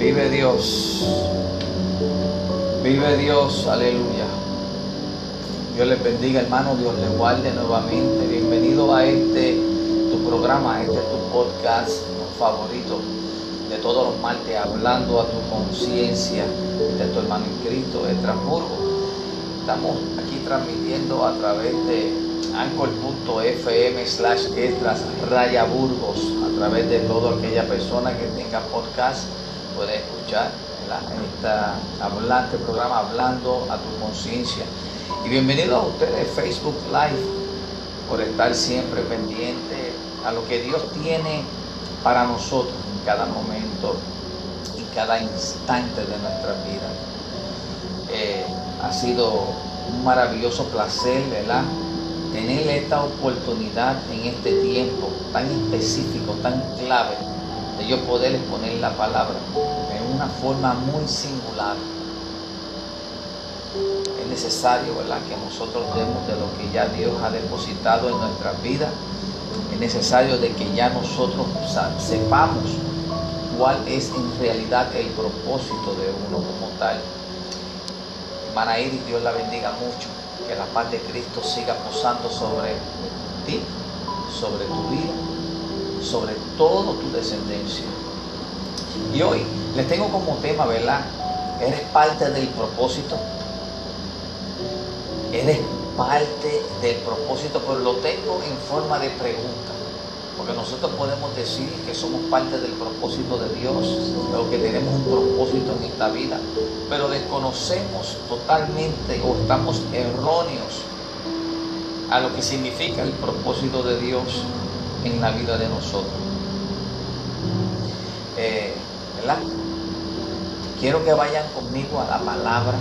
Vive Dios. Vive Dios. Aleluya. Dios les bendiga, hermano. Dios les guarde nuevamente. Bienvenido a este tu programa, este tu podcast favorito de todos los martes, hablando a tu conciencia de tu hermano en Cristo, de. Estamos aquí transmitiendo a través de anchor.fm slash raya burgos a través de toda aquella persona que tenga podcast puede escuchar esta hablante programa hablando a tu conciencia y bienvenido a ustedes Facebook Live por estar siempre pendiente a lo que Dios tiene para nosotros en cada momento y cada instante de nuestra vida eh, ha sido un maravilloso placer ¿verdad? tener esta oportunidad en este tiempo tan específico, tan clave, de yo poder exponer la palabra en una forma muy singular. Es necesario ¿verdad? que nosotros demos de lo que ya Dios ha depositado en nuestra vida. Es necesario de que ya nosotros sepamos cuál es en realidad el propósito de uno como tal. Hermana Iris, Dios la bendiga mucho que la paz de Cristo siga posando sobre ti, sobre tu vida, sobre todo tu descendencia. Y hoy les tengo como tema, ¿verdad? Eres parte del propósito. Eres parte del propósito, pero lo tengo en forma de pregunta. Porque nosotros podemos decir que somos parte del propósito de Dios, o que tenemos un propósito en esta vida, pero desconocemos totalmente o estamos erróneos a lo que significa el propósito de Dios en la vida de nosotros. Eh, ¿Verdad? Quiero que vayan conmigo a la palabra.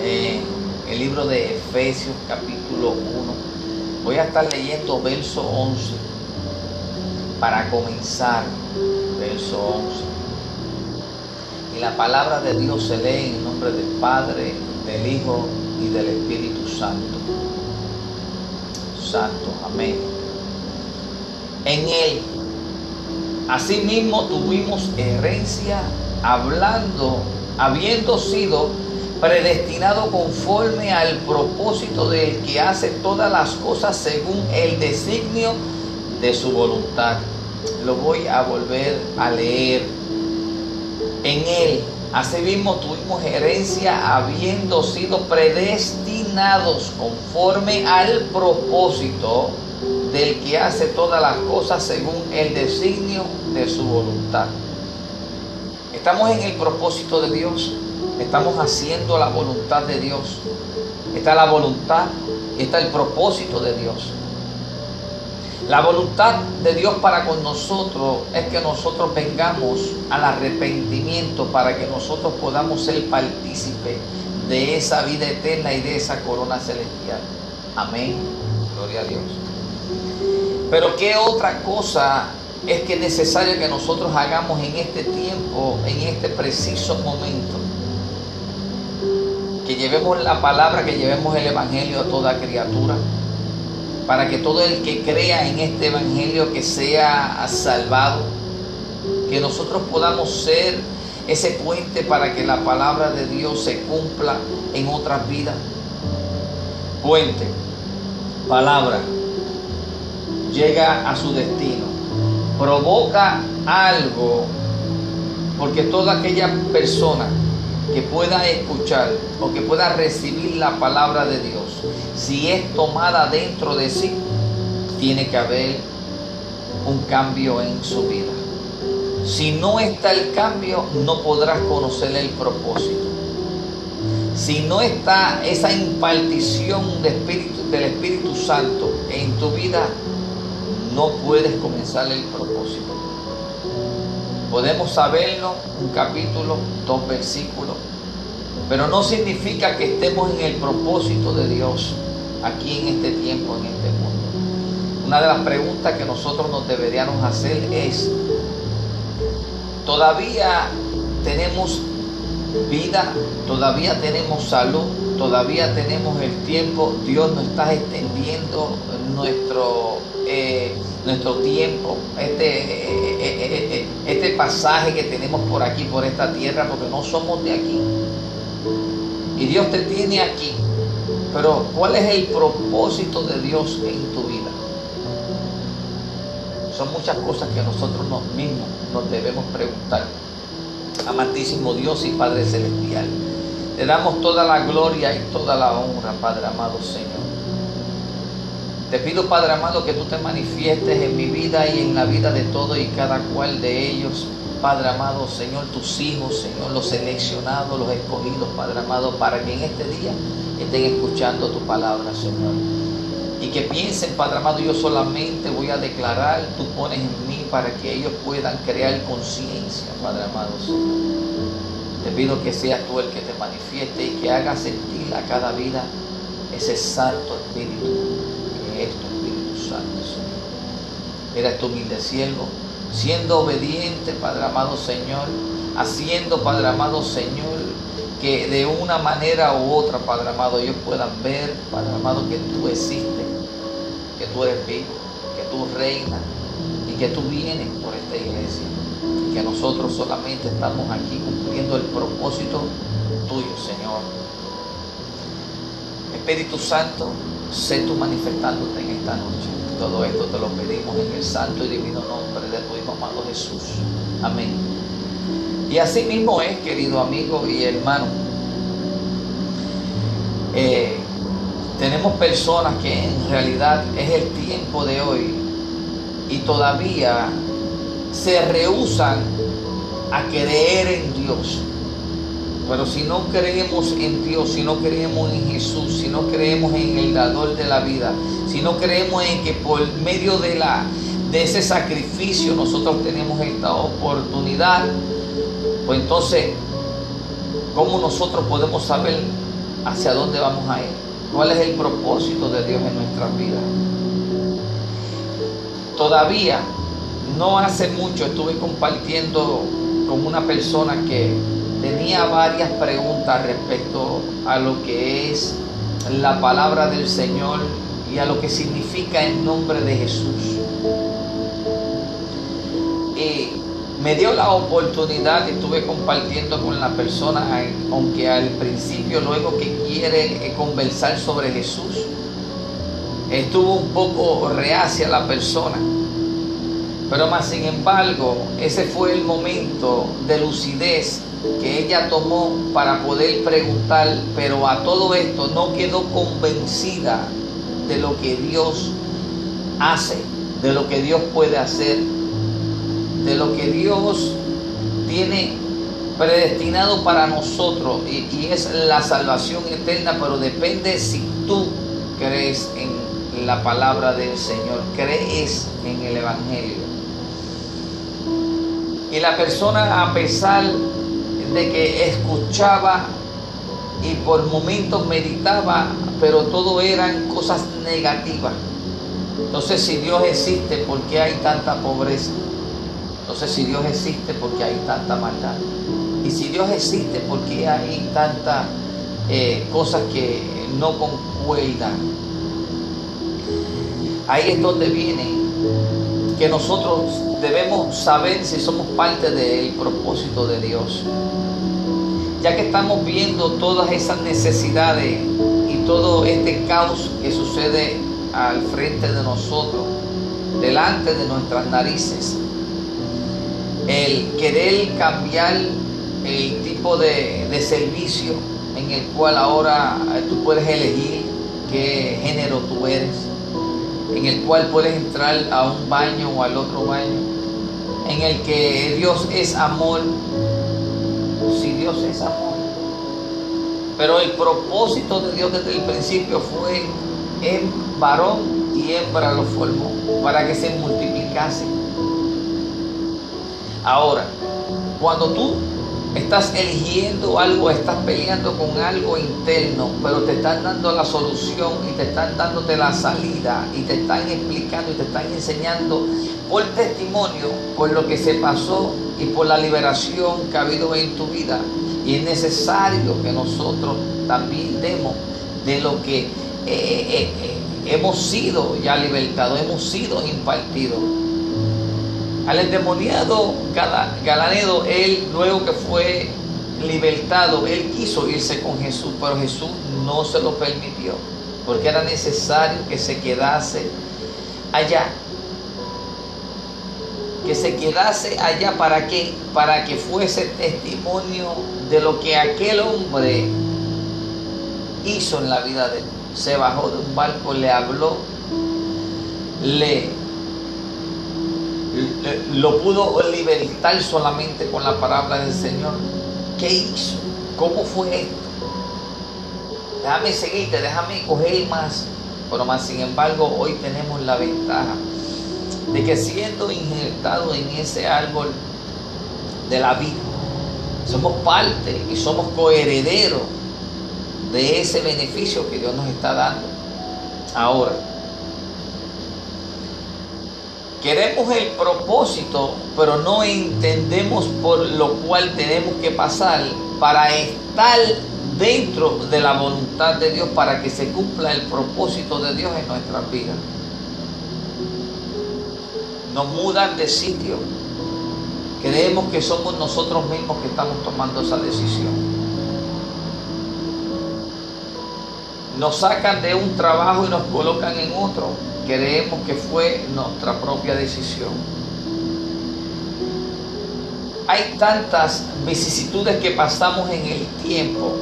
Eh, el libro de Efesios capítulo 1 Voy a estar leyendo verso 11 para comenzar, verso 11. Y la palabra de Dios se lee en nombre del Padre, del Hijo y del Espíritu Santo. Santo, amén. En él, asimismo tuvimos herencia hablando, habiendo sido predestinado conforme al propósito del que hace todas las cosas según el designio de su voluntad. Lo voy a volver a leer. En él, asimismo, tuvimos herencia habiendo sido predestinados conforme al propósito del que hace todas las cosas según el designio de su voluntad. Estamos en el propósito de Dios estamos haciendo la voluntad de Dios. Está la voluntad, está el propósito de Dios. La voluntad de Dios para con nosotros es que nosotros vengamos al arrepentimiento para que nosotros podamos ser partícipes de esa vida eterna y de esa corona celestial. Amén. Gloria a Dios. Pero qué otra cosa es que es necesario que nosotros hagamos en este tiempo, en este preciso momento que llevemos la palabra, que llevemos el Evangelio a toda criatura, para que todo el que crea en este Evangelio que sea salvado, que nosotros podamos ser ese puente para que la palabra de Dios se cumpla en otras vidas. Puente, palabra, llega a su destino, provoca algo, porque toda aquella persona que pueda escuchar o que pueda recibir la palabra de Dios, si es tomada dentro de sí, tiene que haber un cambio en su vida. Si no está el cambio, no podrás conocer el propósito. Si no está esa impartición espíritu, del Espíritu Santo en tu vida, no puedes comenzar el propósito. Podemos saberlo, un capítulo, dos versículos, pero no significa que estemos en el propósito de Dios aquí en este tiempo, en este mundo. Una de las preguntas que nosotros nos deberíamos hacer es, ¿todavía tenemos vida? ¿Todavía tenemos salud? ¿Todavía tenemos el tiempo? Dios nos está extendiendo nuestro eh, nuestro tiempo, este, eh, este pasaje que tenemos por aquí, por esta tierra, porque no somos de aquí. Y Dios te tiene aquí. Pero ¿cuál es el propósito de Dios en tu vida? Son muchas cosas que nosotros mismos nos debemos preguntar. Amantísimo Dios y Padre Celestial, te damos toda la gloria y toda la honra, Padre amado Señor. Te pido, Padre amado, que tú te manifiestes en mi vida y en la vida de todo y cada cual de ellos. Padre amado, Señor, tus hijos, Señor, los seleccionados, los escogidos, Padre amado, para que en este día estén escuchando tu palabra, Señor. Y que piensen, Padre amado, yo solamente voy a declarar, tú pones en mí para que ellos puedan crear conciencia, Padre amado, Señor. Te pido que seas tú el que te manifieste y que hagas sentir a cada vida ese santo espíritu Espíritu Santo, Señor. Eres tu humilde siervo, siendo obediente, Padre amado Señor, haciendo, Padre amado Señor, que de una manera u otra, Padre amado, ellos puedan ver, Padre amado, que tú existes, que tú eres vivo, que tú reinas y que tú vienes por esta iglesia que nosotros solamente estamos aquí cumpliendo el propósito tuyo, Señor. Espíritu Santo, sé tú manifestándote en esta noche. Todo esto te lo pedimos en el santo y divino nombre de tu Hijo amado Jesús. Amén. Y así mismo es, querido amigo y hermano. Eh, tenemos personas que en realidad es el tiempo de hoy y todavía se rehusan a creer en Dios. Pero si no creemos en Dios, si no creemos en Jesús, si no creemos en el dador de la vida, si no creemos en que por medio de, la, de ese sacrificio nosotros tenemos esta oportunidad, pues entonces, ¿cómo nosotros podemos saber hacia dónde vamos a ir? ¿Cuál es el propósito de Dios en nuestras vidas? Todavía no hace mucho estuve compartiendo con una persona que tenía varias preguntas respecto a lo que es la palabra del Señor y a lo que significa el nombre de Jesús. Y me dio la oportunidad, estuve compartiendo con la persona, aunque al principio, luego que quiere eh, conversar sobre Jesús, estuvo un poco reacia la persona pero más sin embargo, ese fue el momento de lucidez que ella tomó para poder preguntar, pero a todo esto no quedó convencida de lo que Dios hace, de lo que Dios puede hacer, de lo que Dios tiene predestinado para nosotros y, es la salvación eterna, pero depende si tú crees en la palabra del Señor, crees en el Evangelio. Y la persona, a pesar de que escuchaba y por momentos meditaba, pero todo eran cosas negativas. Entonces, si Dios existe, ¿por qué hay tanta pobreza? Entonces, si Dios existe, ¿por qué hay tanta maldad? Y si Dios existe, ¿por qué hay tantas eh, cosas que no concuerdan? Ahí es donde viene que nosotros debemos saber si somos parte del propósito de Dios. Ya que estamos viendo todas esas necesidades y todo este caos que sucede al frente de nosotros, delante de nuestras narices, el querer cambiar el tipo de, de servicio en el cual ahora tú puedes elegir qué género tú eres en el cual puedes entrar a un baño o al otro baño, en el que Dios es amor, si Dios es amor. Pero el propósito de Dios desde el principio fue en varón y hembra lo formó, para que se multiplicase. Ahora, cuando tú estás eligiendo algo, estás peleando con algo interno, pero te están dando la solución y te están dándote la salida y te están explicando y te están enseñando por testimonio, por lo que se pasó y por la liberación que ha habido en tu vida. Y es necesario que nosotros también demos de lo que eh, eh, eh, hemos sido ya libertados, hemos sido impartidos. Al endemoniado Galanedo, él luego que fue libertado, él quiso irse con Jesús, pero Jesús no se lo permitió, porque era necesario que se quedase allá. Que se quedase allá para qué? Para que fuese testimonio de lo que aquel hombre hizo en la vida de él. Se bajó de un barco, le habló, le, lo pudo libertar solamente con la palabra del Señor. ¿Qué hizo? ¿Cómo fue esto? Déjame seguirte, déjame coger más. Pero más sin embargo, hoy tenemos la ventaja de que siendo injertado en ese árbol de la vida, somos parte y somos coherederos de ese beneficio que Dios nos está dando. Ahora, queremos el propósito, pero no entendemos por lo cual tenemos que pasar para estar dentro de la voluntad de Dios, para que se cumpla el propósito de Dios en nuestras vidas. Nos mudan de sitio. Creemos que somos nosotros mismos que estamos tomando esa decisión. Nos sacan de un trabajo y nos colocan en otro. Creemos que fue nuestra propia decisión. Hay tantas vicisitudes que pasamos en el tiempo.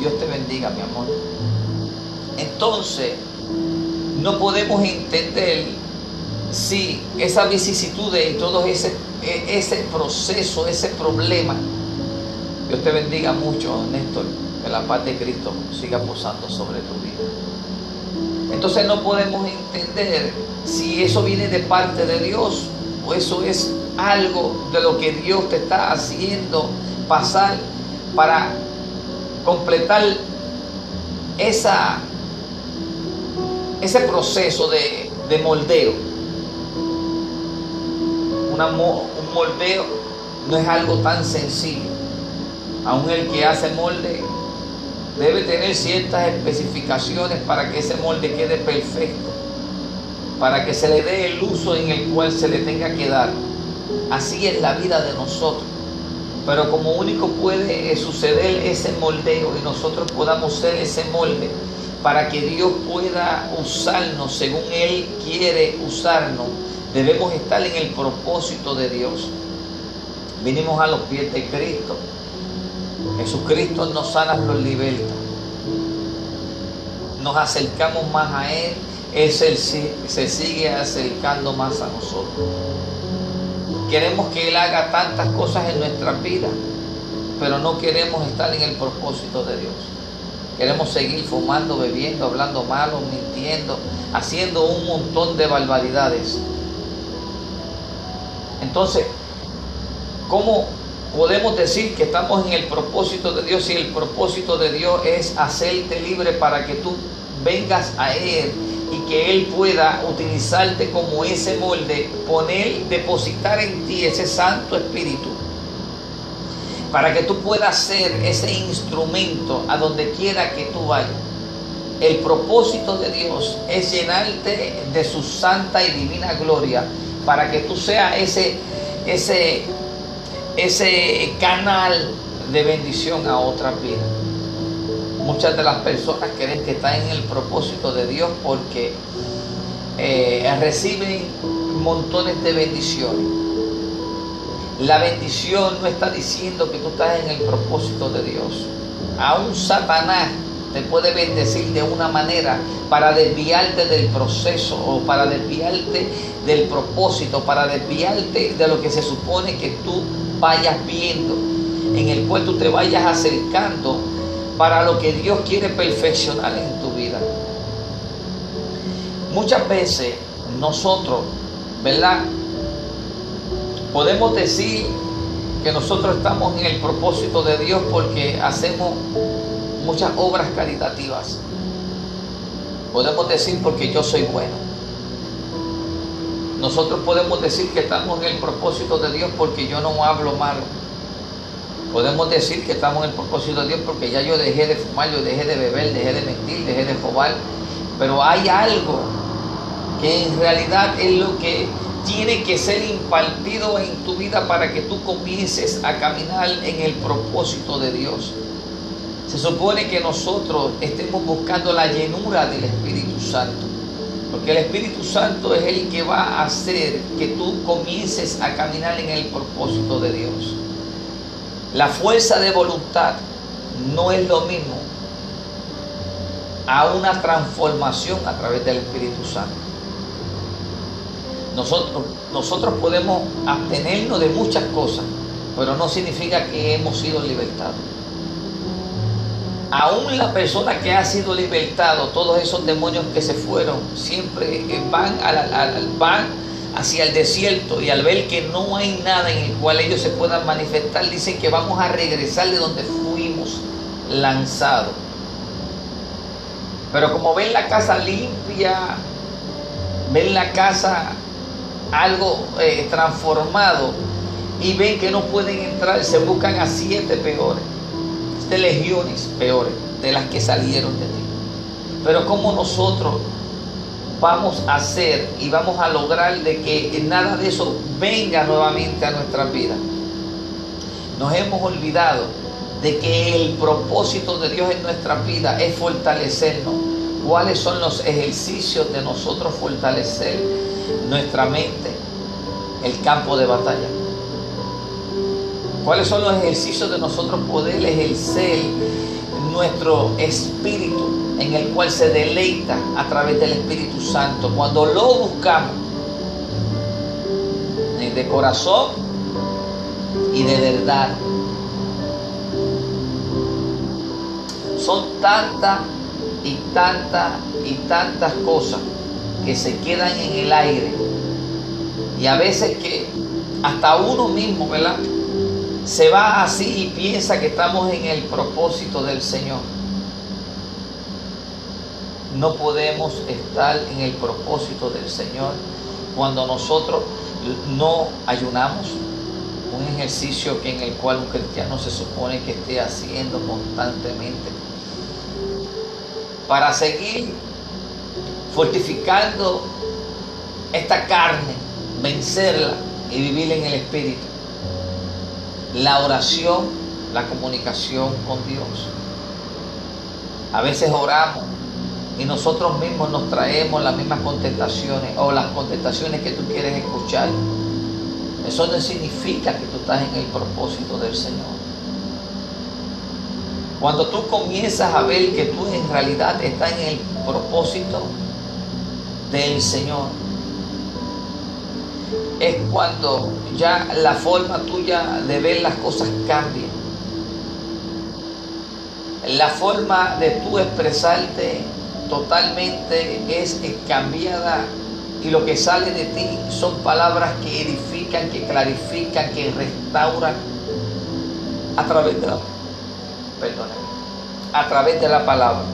Dios te bendiga, mi amor. Entonces, no podemos entender si esas vicisitudes y todo ese, e, ese proceso, ese problema. Dios te bendiga mucho, Néstor que la paz de Cristo siga posando sobre tu vida. Entonces no podemos entender si eso viene de parte de Dios o eso es algo de lo que Dios te está haciendo pasar para completar esa, ese proceso de, moldeo. un moldeo no es algo tan sencillo. Aún el que hace molde debe tener ciertas especificaciones para que ese molde quede perfecto, para que se le dé el uso en el cual se le tenga que dar. Así es la vida de nosotros. Pero como único puede suceder ese moldeo y nosotros podamos ser ese molde para que Dios pueda usarnos según Él quiere usarnos, debemos estar en el propósito de Dios. Vinimos a los pies de Cristo Jesucristo nos sana, nos liberta. Nos acercamos más a Él, Él se, se sigue acercando más a nosotros. Queremos que Él haga tantas cosas en nuestra vida, pero no queremos estar en el propósito de Dios. Queremos seguir fumando, bebiendo, hablando malo, mintiendo, haciendo un montón de barbaridades. Entonces, ¿cómo podemos decir que estamos en el propósito de Dios y el propósito de Dios es hacerte libre para que tú vengas a Él y que Él pueda utilizarte como ese molde, poner, depositar en ti ese Santo Espíritu, para que tú puedas ser ese instrumento a donde quiera que tú vayas. El propósito de Dios es llenarte de su santa y divina gloria para que tú seas ese, ese ese canal de bendición a otras vidas. Muchas de las personas creen que están en el propósito de Dios porque eh, reciben montones de bendiciones. La bendición no está diciendo que tú estás en el propósito de Dios. Aún Satanás te puede bendecir de una manera para desviarte del proceso o para desviarte del propósito, para desviarte de lo que se supone que tú vayas viendo, en el cual tú te vayas acercando para lo que Dios quiere perfeccionar en tu vida. Muchas veces nosotros, ¿verdad? Podemos decir que nosotros estamos en el propósito de Dios porque hacemos muchas obras caritativas. Podemos decir porque yo soy bueno. Nosotros podemos decir que estamos en el propósito de Dios porque yo no hablo malo. Podemos decir que estamos en el propósito de Dios porque ya yo dejé de fumar, yo dejé de beber, dejé de mentir, dejé de robar, Pero hay algo que en realidad es lo que tiene que ser impartido en tu vida para que tú comiences a caminar en el propósito de Dios. Se supone que nosotros estemos buscando la llenura del Espíritu Santo. Porque el Espíritu Santo es el que va a hacer que tú comiences a caminar en el propósito de Dios. La fuerza de voluntad no es lo mismo a una transformación a través del Espíritu Santo. Nosotros, nosotros podemos abstenernos de muchas cosas, pero no significa que hemos sido libertados. Aún la persona que ha sido libertado, todos esos demonios que se fueron, siempre van, al, van hacia el desierto y al ver que no hay nada en el cual ellos se puedan manifestar, dicen que vamos a regresar de donde fuimos lanzados. Pero como ven la casa limpia, ven la casa algo eh, transformado y ven que no pueden entrar, se buscan a siete peores, de legiones peores de las que salieron de ti. Pero como nosotros vamos a hacer y vamos a lograr de que nada de eso venga nuevamente a nuestra vida. Nos hemos olvidado de que el propósito de Dios en nuestra vida es fortalecernos. ¿Cuáles son los ejercicios de nosotros fortalecer nuestra mente, el campo de batalla? ¿Cuáles son los ejercicios de nosotros poder ejercer nuestro espíritu en el cual se deleita a través del Espíritu Santo? Cuando lo buscamos de corazón y de verdad. Son tantas y tantas y tantas cosas que se quedan en el aire. Y a veces que hasta uno mismo, ¿verdad? Se va así y piensa que estamos en el propósito del Señor. No podemos estar en el propósito del Señor cuando nosotros no ayunamos, un ejercicio en el cual un cristiano se supone que esté haciendo constantemente para seguir fortificando esta carne, vencerla y vivir en el Espíritu. La oración, la comunicación con Dios. A veces oramos y nosotros mismos nos traemos las mismas contestaciones o las contestaciones que tú quieres escuchar. Eso no significa que tú estás en el propósito del Señor. Cuando tú comienzas a ver que tú en realidad estás en el propósito del Señor, es cuando ya la forma tuya de ver las cosas cambia. La forma de tú expresarte totalmente es cambiada y lo que sale de ti son palabras que edifican, que clarifican, que restauran a través de la perdóname, a través de la palabra.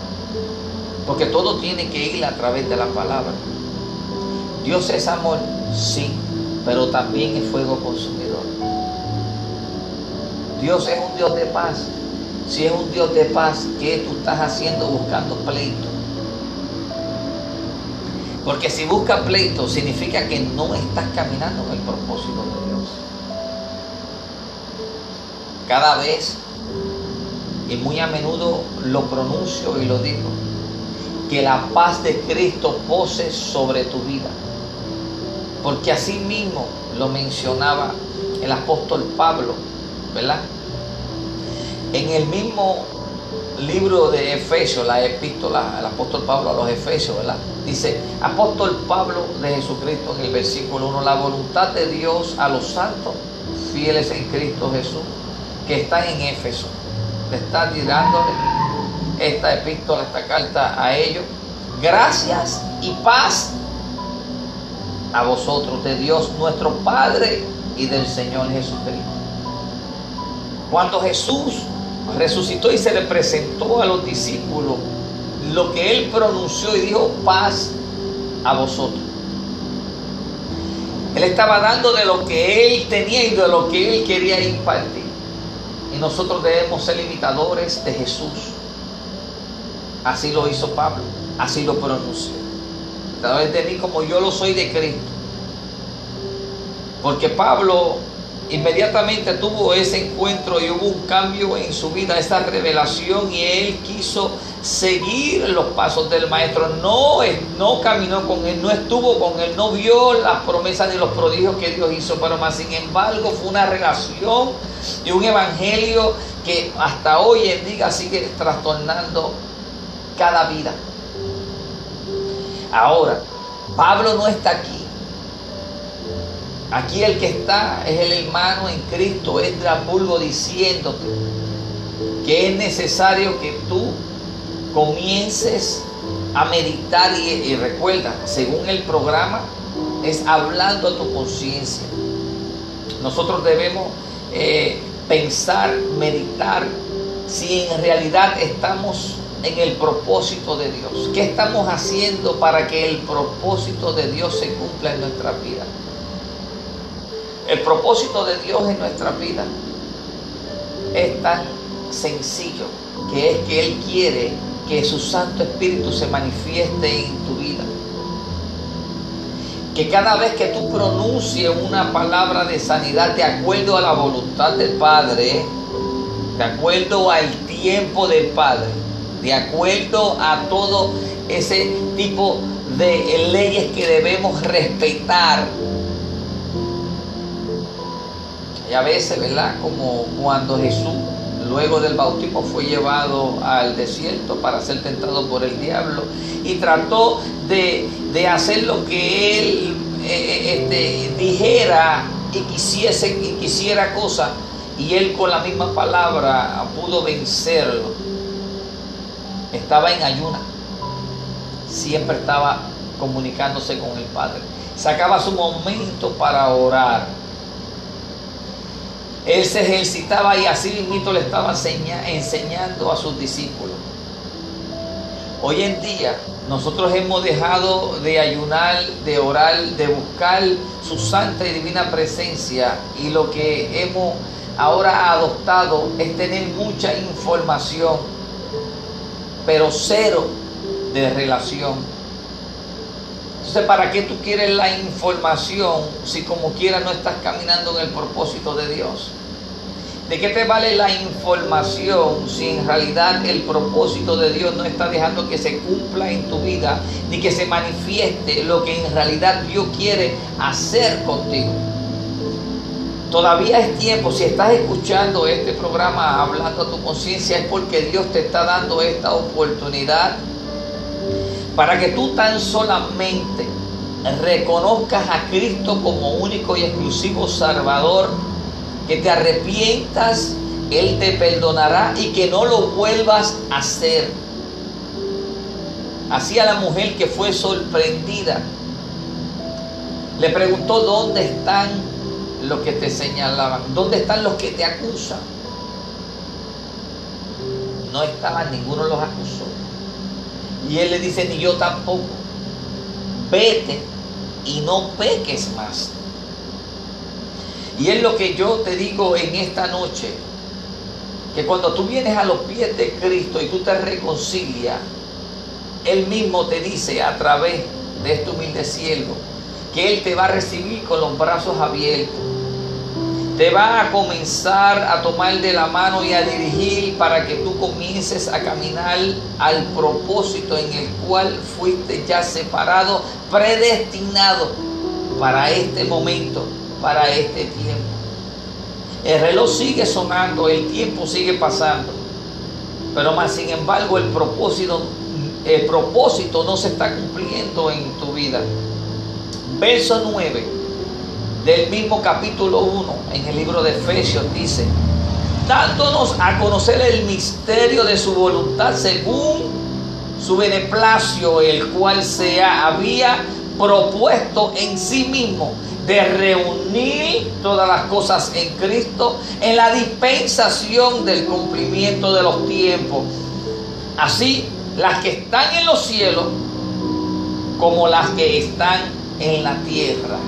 Porque todo tiene que ir a través de la palabra. Dios es amor, sí, pero también es fuego consumidor. Dios es un Dios de paz. Si es un Dios de paz, ¿qué tú estás haciendo buscando pleito? Porque si buscas pleito, significa que no estás caminando en el propósito de Dios. Cada vez y muy a menudo lo pronuncio y lo digo, que la paz de Cristo pose sobre tu vida. Porque así mismo lo mencionaba el apóstol Pablo, ¿verdad? En el mismo libro de Efesios, la epístola, el apóstol Pablo a los Efesios, ¿verdad? Dice, apóstol Pablo de Jesucristo en el versículo 1, la voluntad de Dios a los santos, fieles en Cristo Jesús, que están en Éfeso está tirándole esta epístola, esta carta a ellos. Gracias y paz a vosotros, de Dios nuestro Padre y del Señor Jesucristo. Cuando Jesús resucitó y se le presentó a los discípulos, lo que él pronunció y dijo, paz a vosotros. Él estaba dando de lo que él tenía y de lo que él quería impartir. Y nosotros debemos ser imitadores de Jesús. Así lo hizo Pablo. así lo pronuncio. Través de mí como yo lo soy de Cristo. Porque Pablo inmediatamente tuvo ese encuentro y hubo un cambio en su vida, esta revelación y él quiso seguir los pasos del maestro. No, no caminó con él, no estuvo con él, no vio las promesas ni los prodigios que Dios hizo, pero más sin embargo fue una relación y un evangelio que hasta hoy en día sigue trastornando cada vida. Ahora, Pablo no está aquí Aquí el que está es el hermano en Cristo, Estrapulgo, diciéndote que es necesario que tú comiences a meditar y, recuerda, según el programa, es hablando a tu conciencia. Nosotros debemos eh, pensar, meditar si en realidad estamos en el propósito de Dios. ¿Qué estamos haciendo para que el propósito de Dios se cumpla en nuestra vida? El propósito de Dios en nuestra vida es tan sencillo que es que Él quiere que su Santo Espíritu se manifieste en tu vida. Que cada vez que tú pronuncies una palabra de sanidad de acuerdo a la voluntad del Padre, de acuerdo al tiempo del Padre, de acuerdo a todo ese tipo de leyes que debemos respetar y a veces, ¿verdad? Como cuando Jesús, luego del bautismo, fue llevado al desierto para ser tentado por el diablo y trató de, hacer lo que él eh, eh, este, dijera y quisiese y quisiera cosa y él con la misma palabra pudo vencerlo. Estaba en ayuna, siempre estaba comunicándose con el Padre. Sacaba su momento para orar él se ejercitaba y así mismo le estaba enseñando a sus discípulos. Hoy en día nosotros hemos dejado de ayunar, de orar, de buscar su santa y divina presencia y lo que hemos ahora adoptado es tener mucha información, pero cero de relación. Entonces, ¿para qué tú quieres la información si como quiera no estás caminando en el propósito de Dios? ¿De qué te vale la información si en realidad el propósito de Dios no está dejando que se cumpla en tu vida ni que se manifieste lo que en realidad Dios quiere hacer contigo? Todavía es tiempo, si estás escuchando este programa hablando a tu conciencia, es porque Dios te está dando esta oportunidad para que tú tan solamente reconozcas a Cristo como único y exclusivo Salvador, que te arrepientas, Él te perdonará y que no lo vuelvas a hacer. Así a la mujer que fue sorprendida, le preguntó dónde están los que te señalaban, dónde están los que te acusan. No estaban, ninguno los acusó. Y él le dice, ni yo tampoco. Vete y no peques más. Y es lo que yo te digo en esta noche, que cuando tú vienes a los pies de Cristo y tú te reconcilias, Él mismo te dice a través de este humilde cielo que Él te va a recibir con los brazos abiertos te va a comenzar a tomar de la mano y a dirigir para que tú comiences a caminar al propósito en el cual fuiste ya separado, predestinado para este momento, para este tiempo. El reloj sigue sonando, el tiempo sigue pasando, pero más sin embargo el propósito, el propósito no se está cumpliendo en tu vida. Verso 9 del mismo capítulo 1 en el libro de Efesios dice, dándonos a conocer el misterio de su voluntad según su beneplacio, el cual se había propuesto en sí mismo de reunir todas las cosas en Cristo en la dispensación del cumplimiento de los tiempos. Así, las que están en los cielos como las que están en la tierra.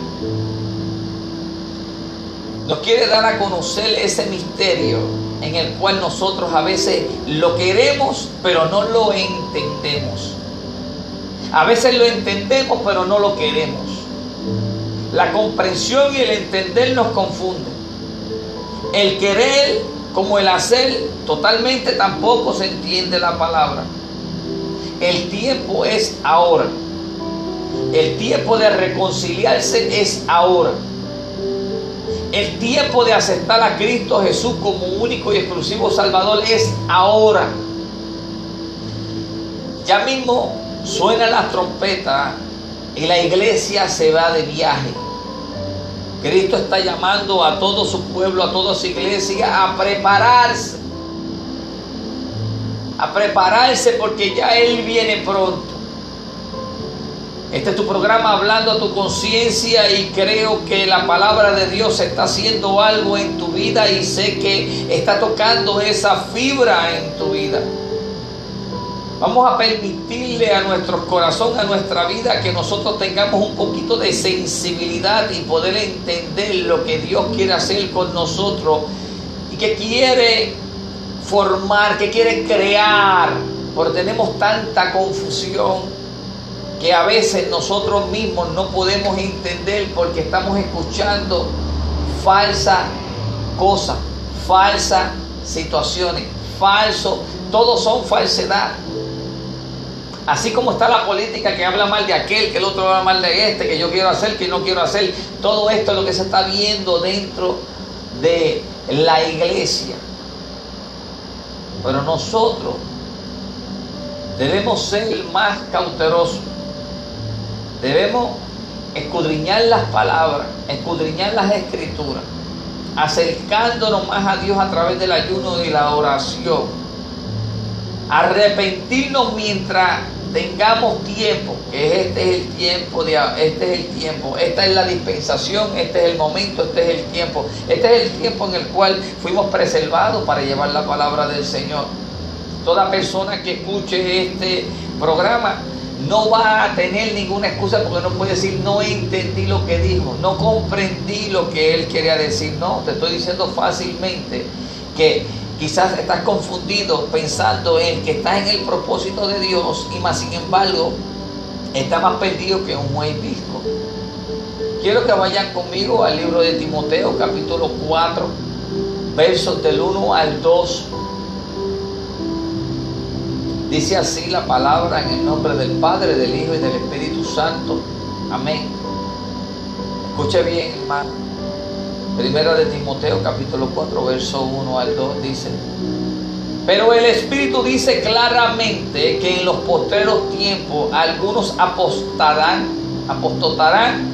Nos quiere dar a conocer ese misterio en el cual nosotros a veces lo queremos, pero no lo entendemos. A veces lo entendemos, pero no lo queremos. La comprensión y el entender nos confunden. El querer como el hacer, totalmente tampoco se entiende la palabra. El tiempo es ahora. El tiempo de reconciliarse es ahora. El tiempo de aceptar a Cristo Jesús como único y exclusivo Salvador es ahora. Ya mismo suena la trompeta y la iglesia se va de viaje. Cristo está llamando a todo su pueblo, a toda su iglesia a prepararse. A prepararse porque ya Él viene pronto. Este es tu programa hablando a tu conciencia y creo que la palabra de Dios está haciendo algo en tu vida y sé que está tocando esa fibra en tu vida. Vamos a permitirle a nuestro corazón, a nuestra vida, que nosotros tengamos un poquito de sensibilidad y poder entender lo que Dios quiere hacer con nosotros y que quiere formar, que quiere crear, porque tenemos tanta confusión que a veces nosotros mismos no podemos entender porque estamos escuchando falsas cosas, falsas situaciones, falso, todos son falsedad. Así como está la política que habla mal de aquel, que el otro habla mal de este, que yo quiero hacer, que no quiero hacer, todo esto es lo que se está viendo dentro de la iglesia. Pero nosotros debemos ser más cautelosos Debemos escudriñar las palabras, escudriñar las escrituras, acercándonos más a Dios a través del ayuno y la oración. Arrepentirnos mientras tengamos tiempo, que este es el tiempo de este es el tiempo, esta es la dispensación, este es el momento, este es el tiempo, este es el tiempo en el cual fuimos preservados para llevar la palabra del Señor. Toda persona que escuche este programa no va a tener ninguna excusa porque no puede decir no entendí lo que dijo, no comprendí lo que él quería decir. No, te estoy diciendo fácilmente que quizás estás confundido pensando en que estás en el propósito de Dios y más sin embargo está más perdido que un buen disco. Quiero que vayan conmigo al libro de Timoteo capítulo 4 versos del 1 al 2 Dice así la palabra en el nombre del Padre, del Hijo y del Espíritu Santo. Amén. Escuche bien, hermano. Primera de Timoteo, capítulo 4, verso 1 al 2 dice. Pero el Espíritu dice claramente que en los postreros tiempos algunos apostarán, apostatarán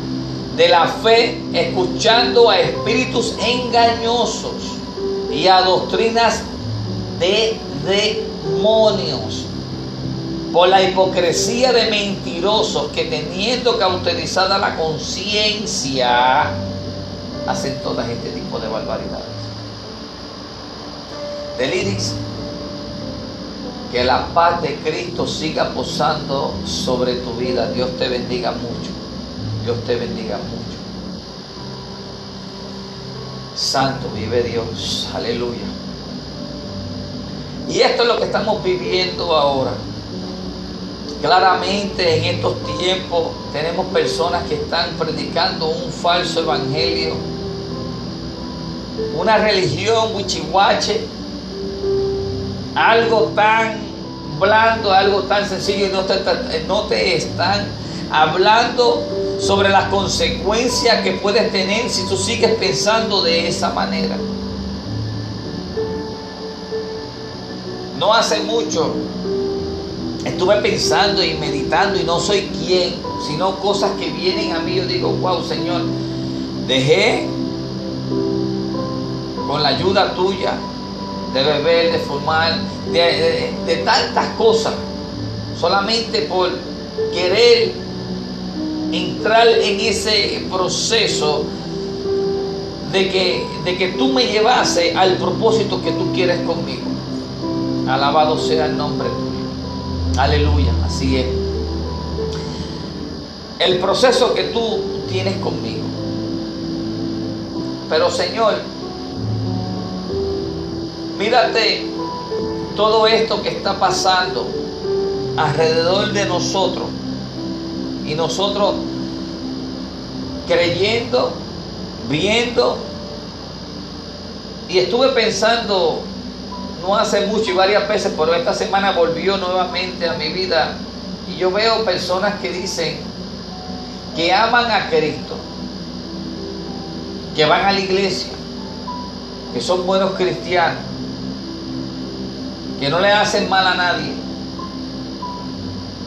de la fe, escuchando a espíritus engañosos y a doctrinas de demonios por la hipocresía de mentirosos que teniendo cauterizada la conciencia, hacen todas este tipo de barbaridades. Deliris, que la paz de Cristo siga posando sobre tu vida. Dios te bendiga mucho. Dios te bendiga mucho. Santo vive Dios. Aleluya. Y esto es lo que estamos viviendo ahora. Claramente en estos tiempos tenemos personas que están predicando un falso evangelio, una religión huichihuache, algo tan blando, algo tan sencillo y no te, no te están hablando sobre las consecuencias que puedes tener si tú sigues pensando de esa manera. No hace mucho estuve pensando y meditando y no soy quien, sino cosas que vienen a mí. Yo digo, wow, Señor, dejé con la ayuda tuya de beber, de fumar, de, tantas cosas, solamente por querer entrar en ese proceso de que, de que tú me llevase al propósito que tú quieres conmigo. Alabado sea el nombre. Aleluya, así es. El proceso que tú tienes conmigo. Pero Señor, mírate todo esto que está pasando alrededor de nosotros Y nosotros creyendo, viendo, y estuve pensando no hace mucho y varias veces, pero esta semana volvió nuevamente a mi vida y yo veo personas que dicen que aman a Cristo, que van a la iglesia, que son buenos cristianos, que no le hacen mal a nadie.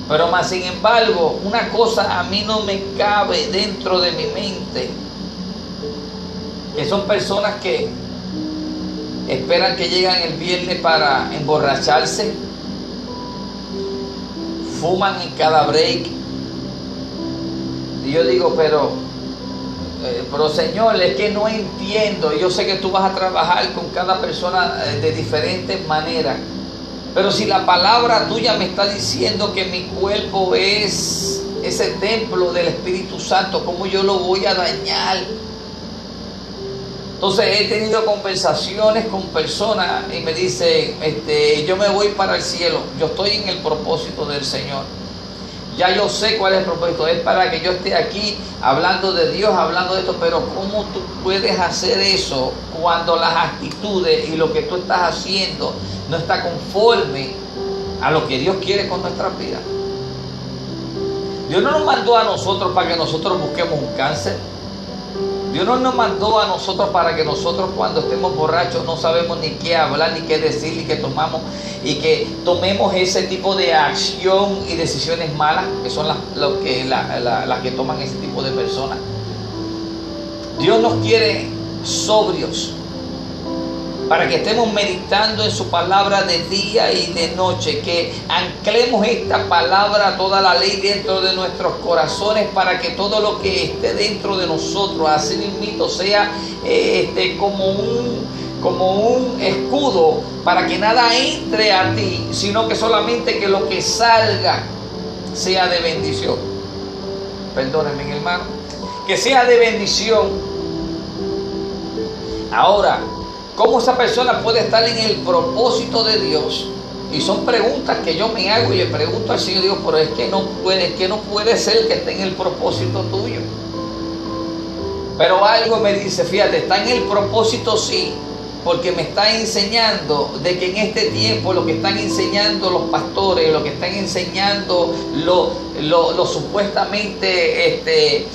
Pero más sin embargo, una cosa a mí no me cabe dentro de mi mente, que son personas que esperan que llegan el viernes para emborracharse, fuman en cada break. Y yo digo, pero, eh, pero Señor, es que no entiendo. Yo sé que tú vas a trabajar con cada persona eh, de diferentes maneras. Pero si la palabra tuya me está diciendo que mi cuerpo es ese templo del Espíritu Santo, ¿cómo yo lo voy a dañar? Entonces he tenido conversaciones con personas y me dicen, este, yo me voy para el cielo, yo estoy en el propósito del Señor. Ya yo sé cuál es el propósito, es para que yo esté aquí hablando de Dios, hablando de esto, pero ¿cómo tú puedes hacer eso cuando las actitudes y lo que tú estás haciendo no está conforme a lo que Dios quiere con nuestra vida? Dios no nos mandó a nosotros para que nosotros busquemos un cáncer. Dios no nos mandó a nosotros para que nosotros cuando estemos borrachos no sabemos ni qué hablar, ni qué decir, ni qué tomamos, y que tomemos ese tipo de acción y decisiones malas, que son las, que, las que toman ese tipo de personas. Dios nos quiere sobrios, para que estemos meditando en su palabra de día y de noche, que anclemos esta palabra, toda la ley dentro de nuestros corazones, para que todo lo que esté dentro de nosotros, así mismo, sea eh, este, como un como un escudo para que nada entre a ti, sino que solamente que lo que salga sea de bendición. Perdónenme, hermano. Que sea de bendición. Ahora, ¿Cómo esa persona puede estar en el propósito de Dios? Y son preguntas que yo me hago y le pregunto al Señor Dios, pero es que no puede, es que no puede ser que esté en el propósito tuyo. Pero algo me dice, fíjate, está en el propósito sí, porque me está enseñando de que en este tiempo lo que están enseñando los pastores, lo que están enseñando los lo, supuestamente este,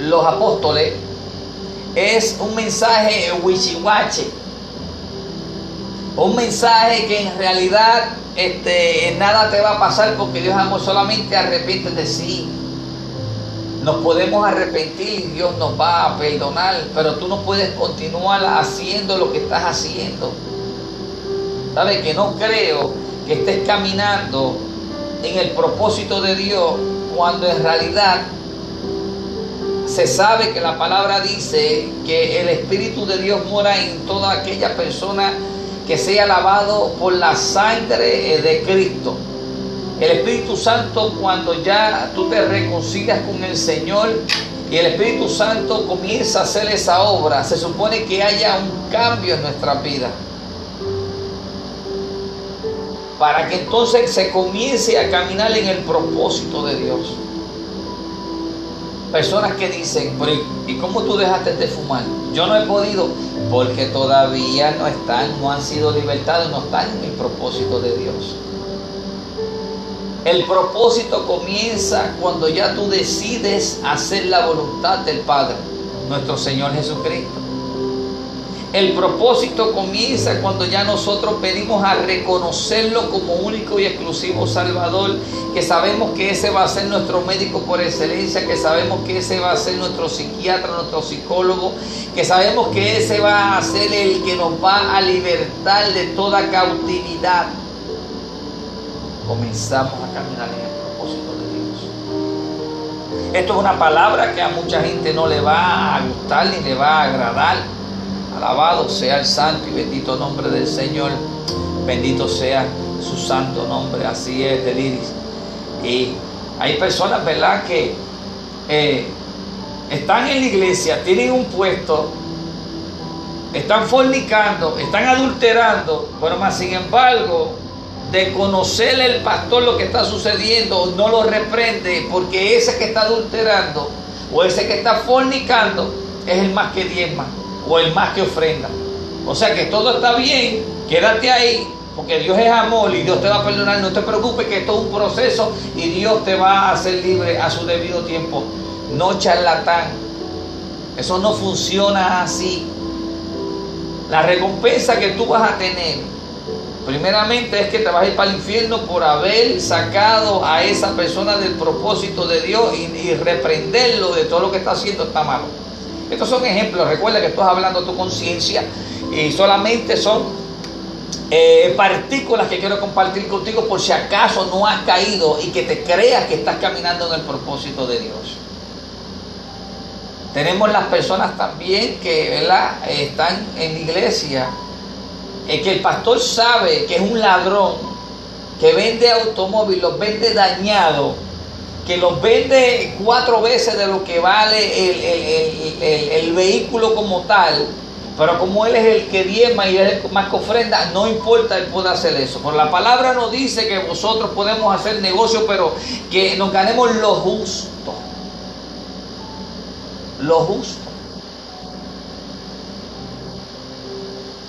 los apóstoles, es un mensaje wichiwache un mensaje que en realidad este, nada te va a pasar porque Dios amor solamente arrepiente de sí. Nos podemos arrepentir y Dios nos va a perdonar, pero tú no puedes continuar haciendo lo que estás haciendo. ¿Sabes? Que no creo que estés caminando en el propósito de Dios cuando en realidad se sabe que la palabra dice que el Espíritu de Dios mora en toda aquella persona que sea lavado por la sangre eh, de Cristo. El Espíritu Santo cuando ya tú te reconcilias con el Señor y el Espíritu Santo comienza a hacer esa obra, se supone que haya un cambio en nuestra vida. Para que entonces se comience a caminar en el propósito de Dios. Personas que dicen, ¿y cómo tú dejaste de fumar? Yo no he podido porque todavía no están, no han sido libertados, no están en el propósito de Dios. El propósito comienza cuando ya tú decides hacer la voluntad del Padre, nuestro Señor Jesucristo. El propósito comienza cuando ya nosotros pedimos a reconocerlo como único y exclusivo Salvador, que sabemos que ese va a ser nuestro médico por excelencia, que sabemos que ese va a ser nuestro psiquiatra, nuestro psicólogo, que sabemos que ese va a ser el que nos va a libertar de toda cautividad. Comenzamos a caminar en el propósito de Dios. Esto es una palabra que a mucha gente no le va a gustar ni le va a agradar Alabado sea el santo y bendito nombre del Señor. Bendito sea su santo nombre. Así es, Deliris. Y hay personas, ¿verdad?, que eh, están en la iglesia, tienen un puesto, están fornicando, están adulterando, pero más sin embargo, de conocerle el pastor lo que está sucediendo, no lo reprende, porque ese que está adulterando o ese que está fornicando es el más que diezma o el más que ofrenda. O sea que todo está bien, quédate ahí, porque Dios es amor y Dios te va a perdonar. No te preocupes que esto es un proceso y Dios te va a hacer libre a su debido tiempo. No charlatán. Eso no funciona así. La recompensa que tú vas a tener, primeramente es que te vas a ir para el infierno por haber sacado a esa persona del propósito de Dios y, reprenderlo de todo lo que está haciendo está malo. Estos son ejemplos. Recuerda que estás hablando tu conciencia y solamente son eh, partículas que quiero compartir contigo por si acaso no has caído y que te creas que estás caminando en el propósito de Dios. Tenemos las personas también que ¿verdad? están en la iglesia, eh, que el pastor sabe que es un ladrón, que vende automóviles, los vende dañados, que los vende cuatro veces de lo que vale el vehículo como tal pero como Él es el que diezma y es el más que ofrenda, no importa, Él puede hacer eso. Por la palabra nos dice que nosotros podemos hacer negocio, pero que nos ganemos lo justo. Lo justo.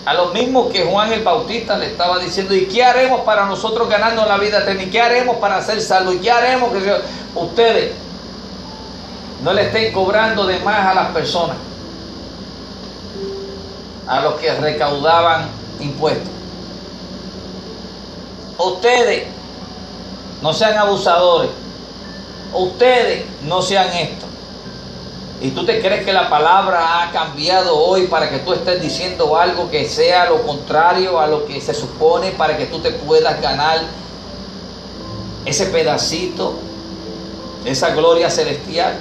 A lo mismo que Juan el Bautista le estaba diciendo, ¿y qué haremos para nosotros ganarnos la vida eterna? ¿Y qué haremos para ser salvos? ¿Y qué haremos que ustedes no le estén cobrando de más a las personas? a los que recaudaban impuestos. Ustedes no sean abusadores. Ustedes no sean esto. Y tú te crees que la palabra ha cambiado hoy para que tú estés diciendo algo que sea lo contrario a lo que se supone para que tú te puedas ganar ese pedacito, esa gloria celestial.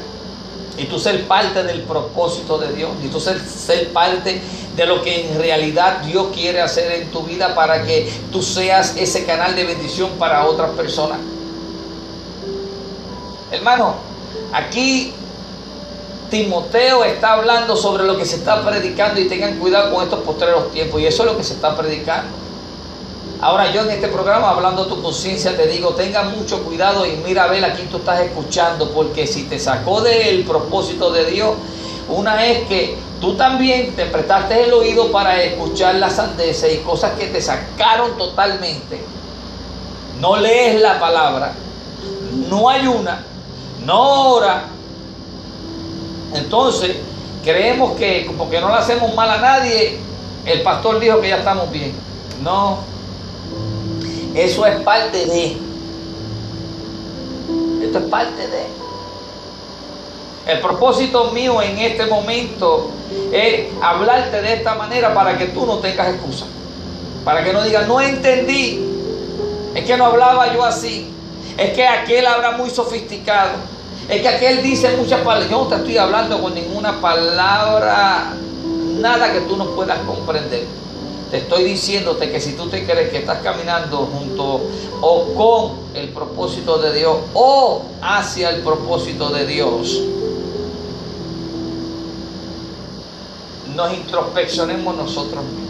Y tú ser parte del propósito de Dios. Y tú ser, ser parte de lo que en realidad Dios quiere hacer en tu vida para que tú seas ese canal de bendición para otras personas. Hermano, aquí Timoteo está hablando sobre lo que se está predicando y tengan cuidado con estos postreros tiempos. Y eso es lo que se está predicando. Ahora yo en este programa, hablando tu conciencia, te digo, tenga mucho cuidado y mira a ver a quién tú estás escuchando, porque si te sacó del propósito de Dios, una es que tú también te prestaste el oído para escuchar las sandeces y cosas que te sacaron totalmente. No lees la palabra, no ayuna, no ora. Entonces, creemos que porque no le hacemos mal a nadie, el pastor dijo que ya estamos bien. No, eso es parte de. Esto es parte de. El propósito mío en este momento es hablarte de esta manera para que tú no tengas excusa. Para que no digas, no entendí. Es que no hablaba yo así. Es que aquel habla muy sofisticado. Es que aquel dice muchas palabras. Yo no te estoy hablando con ninguna palabra, nada que tú no puedas comprender. Te estoy diciéndote que si tú te crees que estás caminando junto o con el propósito de Dios o hacia el propósito de Dios, nos introspeccionemos nosotros mismos.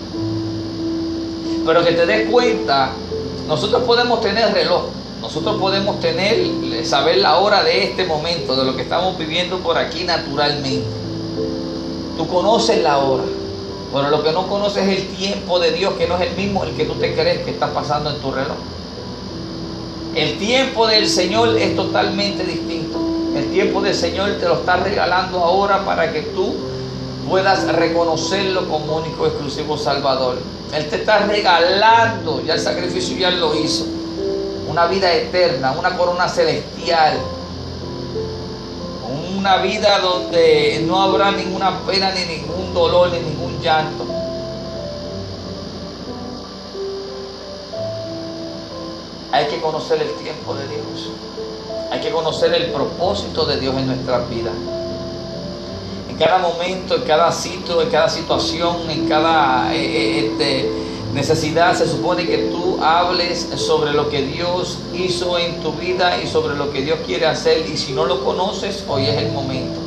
Pero que te des cuenta, nosotros podemos tener reloj, nosotros podemos tener, saber la hora de este momento, de lo que estamos viviendo por aquí naturalmente. Tú conoces la hora, pero lo que no conoces es el tiempo de Dios, que no es el mismo el que tú te crees que está pasando en tu reloj. El tiempo del Señor es totalmente distinto. El tiempo del Señor te lo está regalando ahora para que tú puedas reconocerlo como único exclusivo Salvador. Él te está regalando, ya el sacrificio ya lo hizo, una vida eterna, una corona celestial, una vida donde no habrá ninguna pena, ni ningún dolor, ni ningún llanto. Hay que conocer el tiempo de Dios. Hay que conocer el propósito de Dios en nuestras vidas cada momento, en cada sitio, en cada situación, en cada eh, eh, este, necesidad, se supone que tú hables sobre lo que Dios hizo en tu vida y sobre lo que Dios quiere hacer. Y si no lo conoces, hoy es el momento.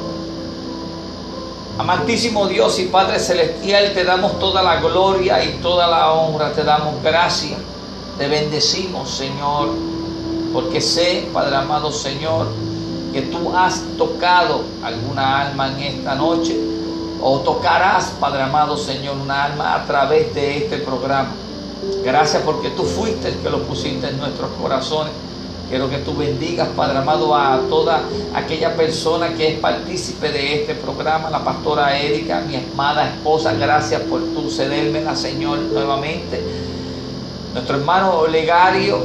Amantísimo Dios y Padre Celestial, te damos toda la gloria y toda la honra, te damos gracias. Te bendecimos, Señor, porque sé, Padre amado Señor, que tú has tocado alguna alma en esta noche o tocarás, Padre amado Señor, una alma a través de este programa. Gracias porque tú fuiste el que lo pusiste en nuestros corazones. Quiero que tú bendigas, Padre amado, a toda aquella persona que es partícipe de este programa, la pastora Erika, mi amada esposa. Gracias por tu cedérmela, Señor, nuevamente. Nuestro hermano Olegario,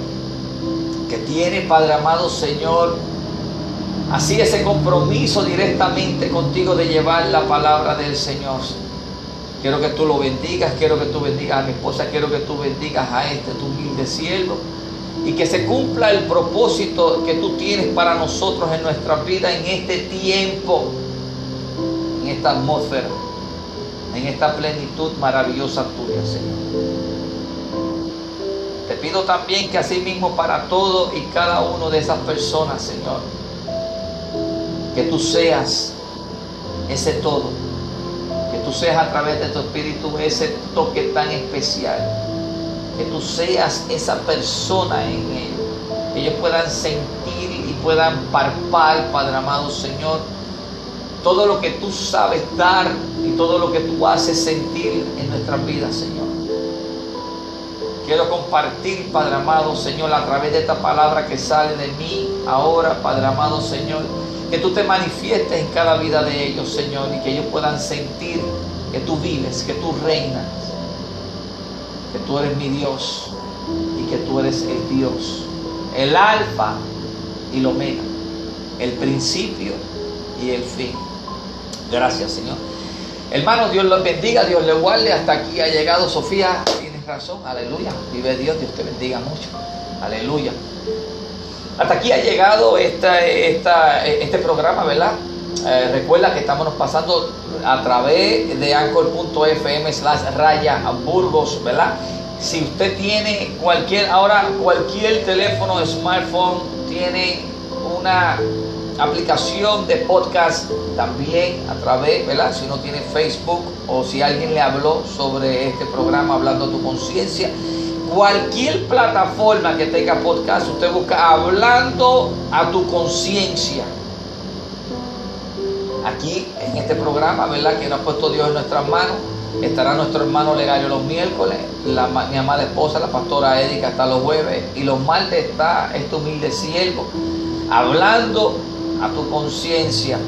que tiene, Padre amado, Señor, así ese compromiso directamente contigo de llevar la palabra del Señor. Quiero que tú lo bendigas, quiero que tú bendigas a mi esposa, quiero que tú bendigas a este tu humilde siervo y que se cumpla el propósito que tú tienes para nosotros en nuestra vida en este tiempo, en esta atmósfera, en esta plenitud maravillosa tuya, Señor. Te pido también que así mismo para todo y cada uno de esas personas, Señor, que tú seas ese todo, que tú seas a través de tu espíritu ese toque tan especial que tú seas esa persona en ellos, que ellos puedan sentir y puedan parpar, Padre amado Señor, todo lo que tú sabes dar y todo lo que tú haces sentir en nuestras vidas, Señor. Quiero compartir, Padre amado Señor, a través de esta palabra que sale de mí ahora, Padre amado Señor, que tú te manifiestes en cada vida de ellos, Señor, y que ellos puedan sentir que tú vives, que tú reinas que tú eres mi Dios y que tú eres el Dios, el alfa y el omega, el principio y el fin. Gracias, Señor. Hermano, Dios los bendiga, Dios le guarde. Hasta aquí ha llegado Sofía. Tienes razón, aleluya. Vive Dios, Dios te bendiga mucho. Aleluya. Hasta aquí ha llegado esta, este programa, ¿verdad? Eh, recuerda que estamos pasando a través de anchor.fm slash raya Burgos, ¿verdad? Si usted tiene cualquier, ahora cualquier teléfono smartphone tiene una aplicación de podcast también a través, ¿verdad? Si no tiene Facebook o si alguien le habló sobre este programa hablando a tu conciencia, cualquier plataforma que tenga podcast, usted busca hablando a tu conciencia aquí en este programa, ¿verdad? Que nos ha puesto Dios en nuestras manos. Estará nuestro hermano Legario los miércoles, la, mi amada esposa, la pastora Erika, está los jueves, y los martes está este humilde siervo, hablando a tu conciencia.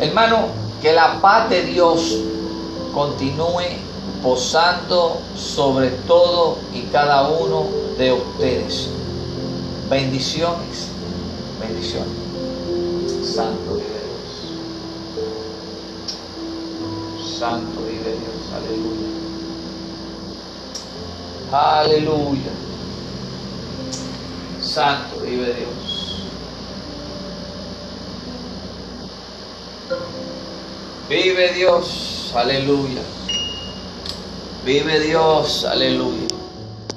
Hermano, que la paz de Dios continúe posando sobre todo y cada uno de ustedes. Bendiciones, bendiciones. Santo Dios. Santo vive Dios, aleluya. Aleluya. Santo vive Dios. Vive Dios, aleluya. Vive Dios, aleluya.